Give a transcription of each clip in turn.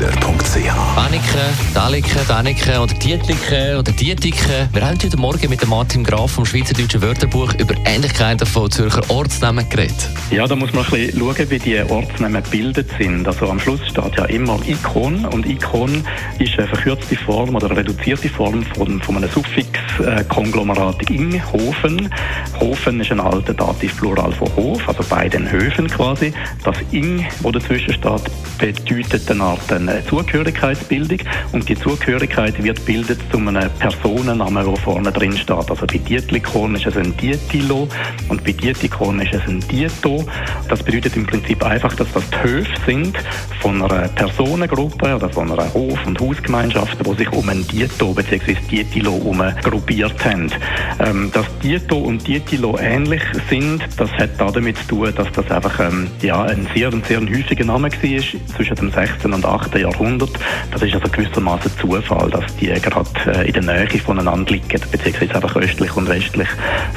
AlexanderKeller.ch Annike, Dalike, Danike oder Tietlike oder Dietike. Wir haben heute Morgen mit Martin Graf vom Schweizerdeutschen Wörterbuch über Ähnlichkeiten von Zürcher Ortsnamen geredet. Ja, da muss man ein bisschen schauen, wie die Ortsnamen gebildet sind. Also am Schluss steht ja immer Ikon und Ikon ist eine verkürzte Form oder eine reduzierte Form von, von einem Suffix-Konglomerat in Hofen. Hofen ist ein alter Dativplural von Hof, also bei den Höfen quasi. Das in, wo dazwischen steht, bedeutet eine Art eine Zugehörigkeitsbildung und die Zugehörigkeit wird bildet zu einem Personennamen, der vorne drin steht. Also bei Dietlikon ist es ein Dietilo und bei Dietikon ist es ein Dieto. Das bedeutet im Prinzip einfach, dass das die Höfe sind von einer Personengruppe oder von einer Hof- und Hausgemeinschaft, die sich um ein Dieto bzw. Dietilo gruppiert haben. Ähm, dass Dieto und Dietilo ähnlich sind, das hat damit zu tun, dass das einfach ähm, ja, ein sehr, sehr häufiger Name war zwischen dem 16. und 8. Jahrhundert. Das ist also gewissermaßen Zufall, dass die gerade äh, in der Nähe voneinander liegen, beziehungsweise einfach östlich und westlich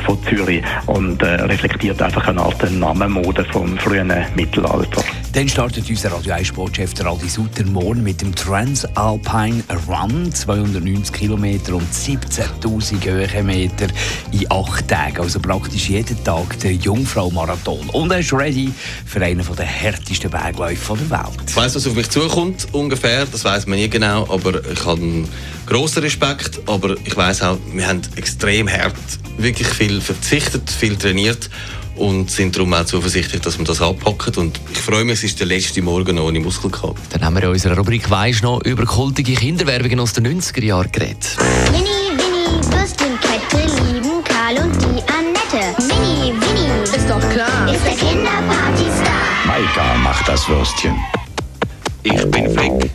von Zürich und äh, reflektiert einfach eine Art Namenmode vom frühen Mittelalter. Dann startet unser Radio 1 Sportchef Adi Sutter morgen mit dem Transalpine Run, 290 Kilometer und 17.000 Höhenmeter in acht Tagen, also praktisch jeden Tag der Jungfrau-Marathon. Und er ist ready für einen der härtesten Bergläufe der Welt. Ich weiss, was auf mich zukommt, ungefähr, das weiß man nie genau, aber ich habe einen grossen Respekt, aber ich weiß auch, wir haben extrem hart, wirklich viel verzichtet, viel trainiert und sind darum auch zuversichtlich, dass wir das anpacken. Und ich freue mich, es ist der letzte Morgen ohne Muskelkater. Dann haben wir in unserer Rubrik «Weisst noch» über kultige Kinderwerbungen aus den 90er Jahren geredet. Mini, Winnie, Würstchenkette lieben Karl und die Annette. Mini, Winnie, Ist doch klar. ist der Kinderpartystar. Maika macht das Würstchen. Ich bin Flick,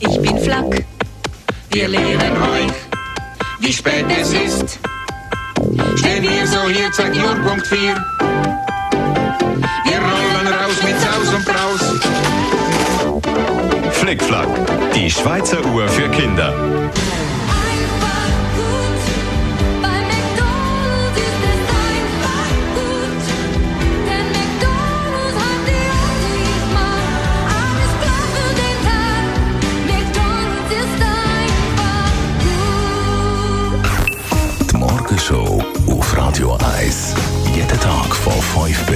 Ich bin Flack. Wir lehren euch, wie spät es ist. Wir so hier, zeigt die Uhr Punkt 4. Wir rollen raus mit Saus und Braus. Flickflack, die Schweizer Uhr für Kinder.